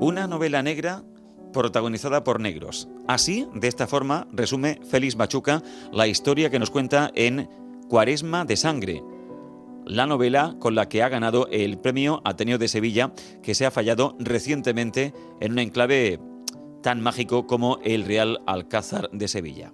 Una novela negra protagonizada por negros. Así, de esta forma, resume Félix Machuca la historia que nos cuenta en Cuaresma de Sangre, la novela con la que ha ganado el premio Ateneo de Sevilla, que se ha fallado recientemente en un enclave tan mágico como el Real Alcázar de Sevilla.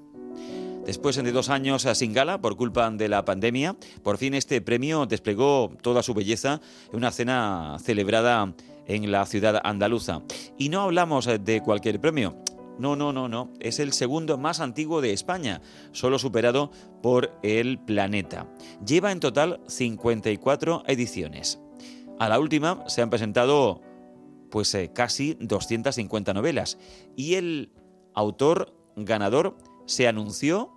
Después de dos años sin gala por culpa de la pandemia, por fin este premio desplegó toda su belleza en una cena celebrada en la ciudad andaluza. Y no hablamos de cualquier premio. No, no, no, no. Es el segundo más antiguo de España, solo superado por El Planeta. Lleva en total 54 ediciones. A la última se han presentado pues eh, casi 250 novelas y el autor ganador se anunció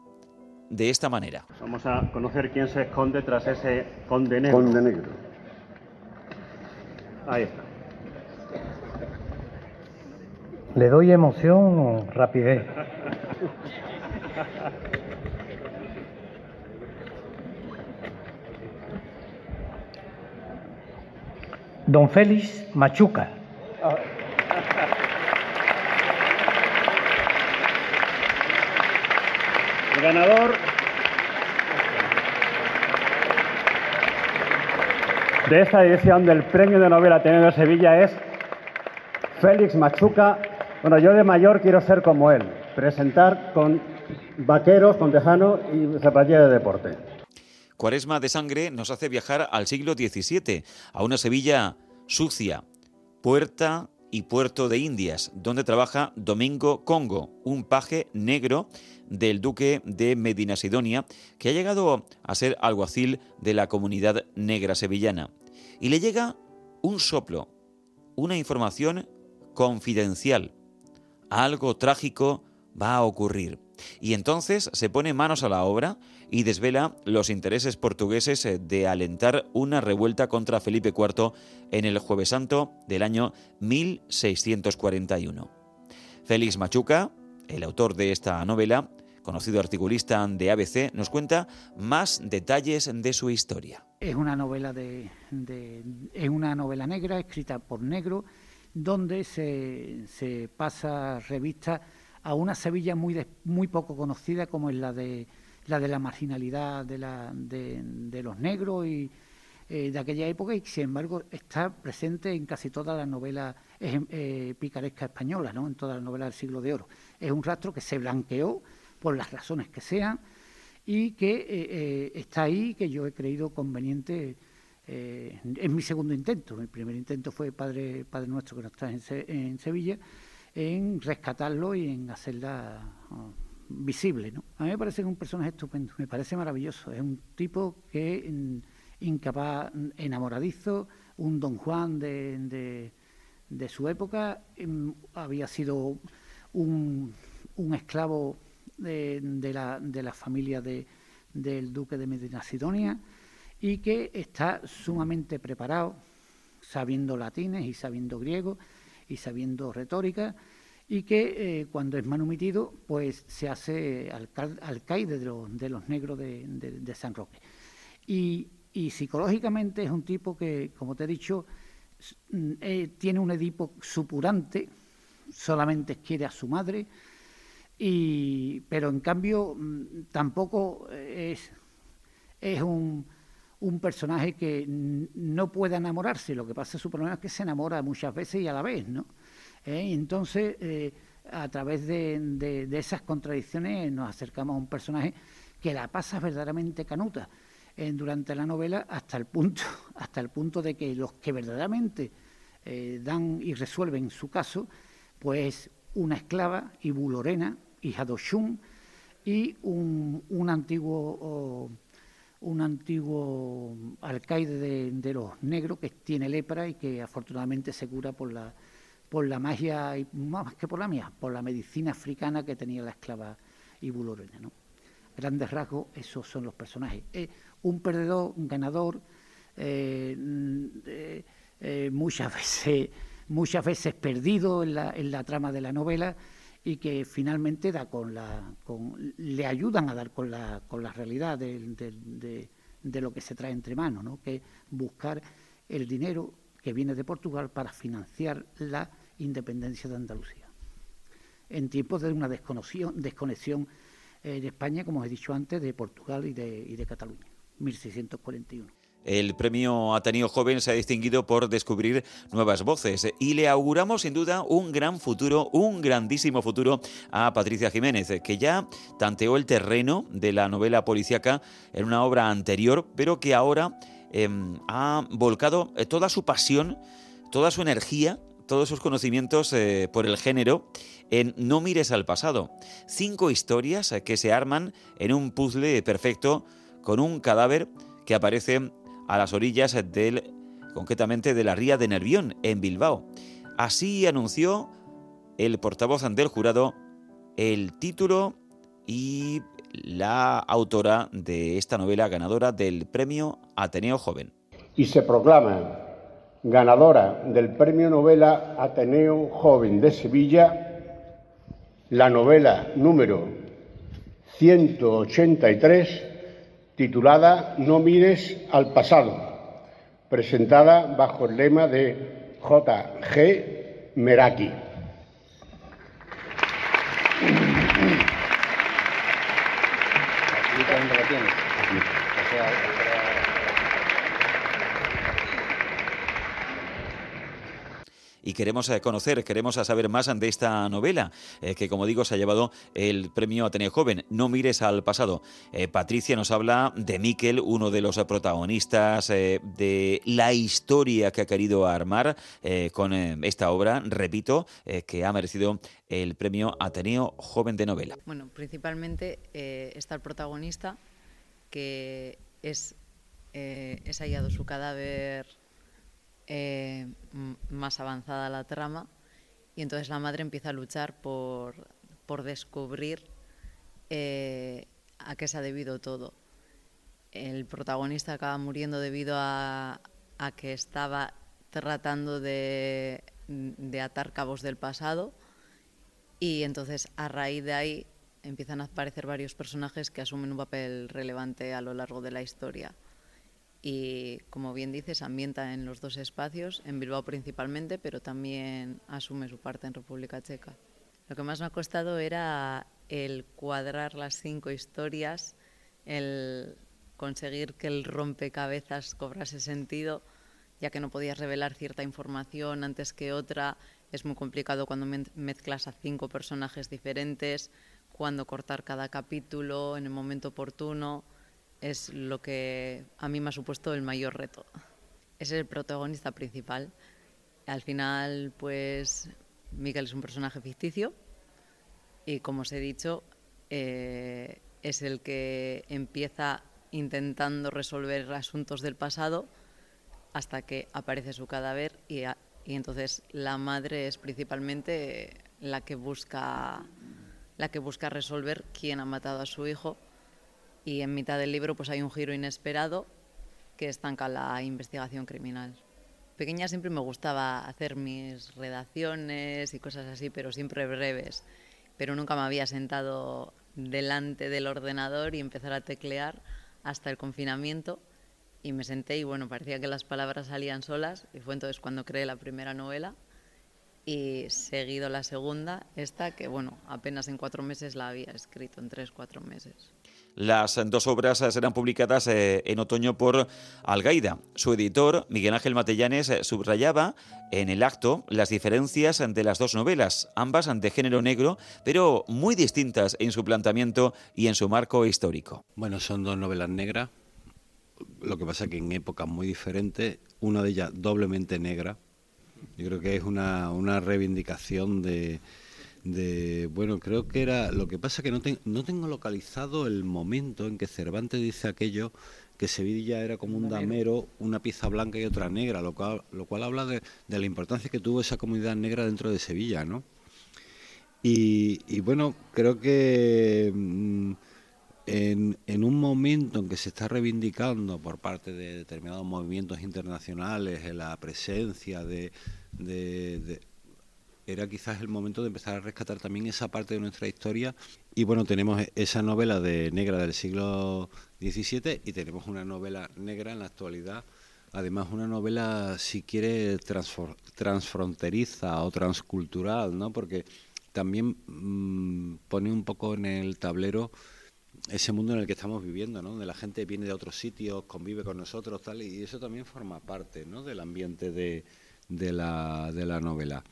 de esta manera. Vamos a conocer quién se esconde tras ese conde negro. Conde negro. Ahí está. ¿Le doy emoción o rapidez? Don Félix Machuca. El ganador de esta edición del Premio de Novela Ateneo de Sevilla es Félix Machuca. Bueno, yo de mayor quiero ser como él, presentar con vaqueros, con y zapatilla de deporte. Cuaresma de Sangre nos hace viajar al siglo XVII, a una Sevilla sucia, puerta y puerto de Indias, donde trabaja Domingo Congo, un paje negro del duque de Medina Sidonia, que ha llegado a ser alguacil de la comunidad negra sevillana. Y le llega un soplo, una información confidencial. Algo trágico va a ocurrir. Y entonces se pone manos a la obra y desvela los intereses portugueses eh, de alentar una revuelta contra Felipe IV en el Jueves Santo del año 1641. Félix Machuca, el autor de esta novela, conocido articulista de ABC, nos cuenta más detalles de su historia. Es una novela de, es una novela negra escrita por negro, donde se, pasa revista a una Sevilla muy, muy poco conocida como es la de la, de la marginalidad de, la, de, los negros y eh, de aquella época y sin embargo está presente en casi todas las novelas eh, picarescas españolas, ¿no? en todas las novelas del siglo de oro. Es un rastro que se blanqueó por las razones que sean y que eh, está ahí, que yo he creído conveniente. En mi segundo intento. Mi primer intento fue Padre, Padre Nuestro que nos trae en Sevilla en rescatarlo y en hacerla oh, visible. A mí me parece que es un personaje estupendo, me parece maravilloso. Es un tipo que mm, incapaz, mm, enamoradizo, un don Juan de, de, su época, em, había sido un, un esclavo de, de, la, de la familia de, del duque de Medina Sidonia y que está sumamente preparado, sabiendo latines y sabiendo griego y sabiendo retórica, y que eh, cuando es manumitido, pues se hace alcaide de, los negros de, San Roque. Y, psicológicamente es un tipo que, como te he dicho, mm, eh, tiene un Edipo supurante, solamente quiere a su madre, y, pero en cambio mm, tampoco es, es un, un personaje que no puede enamorarse, lo que pasa su problema es que se enamora muchas veces y a la vez, ¿no? ¿Eh? Entonces, eh, a través de, esas contradicciones nos acercamos a un personaje que la pasa verdaderamente canuta eh, durante la novela hasta el punto, hasta el punto de que los que verdaderamente dan y resuelven su caso, pues una esclava, Ibu Lorena, hija de Oshun, y un, un antiguo un antiguo alcaide de, los negros que tiene lepra y que afortunadamente se cura por la, por la magia, y más que por la mía, por la medicina africana que tenía la esclava Ibulorena. ¿no? Grandes rasgos, esos son los personajes. un perdedor, un ganador, eh, eh, eh, muchas, veces, muchas veces perdido en la, en la trama de la novela y que finalmente da con la, le ayudan a dar con la, con la realidad de, lo que se trae entre manos, ¿no? que es buscar el dinero que viene de Portugal para financiar la independencia de Andalucía. En tiempos de una desconexión, desconexión eh, de España, como os he dicho antes, de Portugal y de, y de Cataluña, 1641. El premio Ateneo Joven se ha distinguido por descubrir nuevas voces y le auguramos sin duda un gran futuro, un grandísimo futuro a Patricia Jiménez, que ya tanteó el terreno de la novela policíaca en una obra anterior, pero que ahora em, ha volcado eh, toda su pasión, toda su energía todos sus conocimientos eh, por el género en No mires al pasado. Cinco historias eh, que se arman en un puzzle perfecto con un cadáver que aparece a las orillas del, concretamente de la ría de Nervión, en Bilbao. Así anunció el portavoz del jurado el título y la autora de esta novela ganadora del premio Ateneo Joven. Y se proclama ganadora del premio novela Ateneo Joven de Sevilla la novela número 183 titulada No mires al pasado, presentada bajo el lema de J.G. Meraki. Y queremos eh, conocer, queremos saber más de esta novela, eh, que como digo se ha llevado el premio Ateneo Joven. No mires al pasado. Eh, Patricia nos habla de Miquel, uno de los protagonistas de la historia que ha querido armar con esta obra, repito, que ha merecido el premio Ateneo Joven de Novela. Bueno, principalmente está el protagonista, que es, es hallado su cadáver eh, más avanzada la trama y entonces la madre empieza a luchar por, por descubrir eh, a qué se ha debido todo. El protagonista acaba muriendo debido a, a que estaba tratando de, de atar cabos del pasado y entonces a raíz de ahí empiezan a aparecer varios personajes que asumen un papel relevante a lo largo de la historia y, como bien dices, ambienta en los dos espacios, en Bilbao principalmente, pero también asume su parte en República Checa. Lo que más me ha costado era el cuadrar las cinco historias, el conseguir que el rompecabezas cobrase sentido, ya que no podías revelar cierta información antes que otra. Es muy complicado cuando mezclas a cinco personajes diferentes, cuando cortar cada capítulo en el momento oportuno es lo que a mí me ha supuesto el mayor reto. Es el protagonista principal. Al final, pues, Miguel es un personaje ficticio y, como os he dicho, eh, es el que empieza intentando resolver asuntos del pasado hasta que aparece su cadáver y, y entonces la madre es principalmente la que busca la que busca resolver quién ha matado a su hijo y en mitad del libro pues hay un giro inesperado que estanca la investigación criminal. Pequeña siempre me gustaba hacer mis redacciones y cosas así, pero siempre breves. Pero nunca me había sentado delante del ordenador y empezar a teclear hasta el confinamiento y me senté y bueno, parecía que las palabras salían solas y fue entonces cuando creé la primera novela y seguido la segunda, esta que bueno, apenas en cuatro meses la había escrito, en tres, cuatro meses. Las dos obras serán publicadas eh, en otoño por Algaida. Su editor, Miguel Ángel Matellanes, subrayaba en el acto las diferencias de las dos novelas, ambas de género negro, pero muy distintas en su planteamiento y en su marco histórico. Bueno, son dos novelas negras, lo que pasa que en épocas muy diferentes, una de ellas doblemente negra. Yo creo que es una, una reivindicación de, de, bueno, creo que era, lo que pasa que no, no tengo localizado el momento en que Cervantes dice aquello, que Sevilla era como un damero, una pieza blanca y otra negra, lo cual, lo cual habla de, la importancia que tuvo esa comunidad negra dentro de Sevilla, ¿no? Y, bueno, creo que mm, en, en, un momento en que se está reivindicando por parte de determinados movimientos internacionales la presencia de, de era quizás el momento de empezar a rescatar también esa parte de nuestra historia. Y bueno, tenemos esa novela de negra del siglo XVII y tenemos una novela negra en la actualidad además una novela, si quiere, transfronteriza o transcultural, ¿no? Porque también mm, pone un poco en el tablero ese mundo en el que estamos viviendo, ¿no? Donde la gente viene de otros sitios, convive con nosotros, tal, y eso también forma parte, ¿no? Del ambiente de, de, la, de la novela.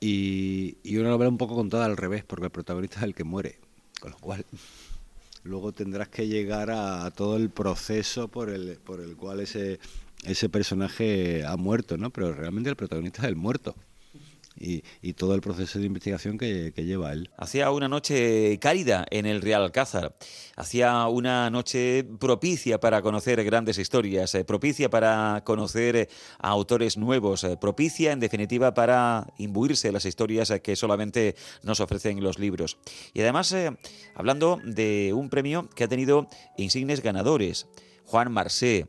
Y, y una novela un poco contada al revés, porque el protagonista es el que muere, con lo cual luego tendrás que llegar a, todo el proceso por el, por el cual ese, ese personaje ha muerto, ¿no? Pero realmente el protagonista es el muerto y, todo el proceso de investigación que, lleva él. Hacía una noche cálida en el Real Alcázar, hacía una noche propicia para conocer grandes historias, eh, propicia para conocer eh, a autores nuevos, eh, propicia en definitiva para imbuirse las historias que solamente nos ofrecen los libros. Y además, hablando de un premio que ha tenido insignes ganadores, Juan Marsé,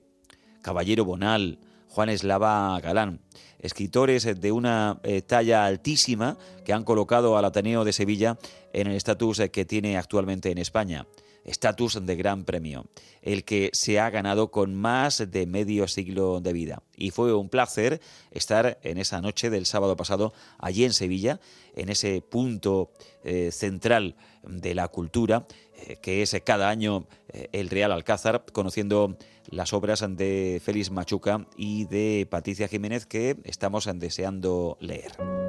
Caballero Bonal, Juan Eslava Galán escritores de una eh, talla altísima que han colocado al Ateneo de Sevilla en el estatus eh, que tiene actualmente en España. Estatus de gran premio, el que se ha ganado con más de medio siglo de vida. Y fue un placer estar en esa noche del sábado pasado allí en Sevilla, en ese punto eh, central de la cultura, que es cada año el Real Alcázar, conociendo las obras de Félix Machuca y de Patricia Jiménez que estamos deseando leer.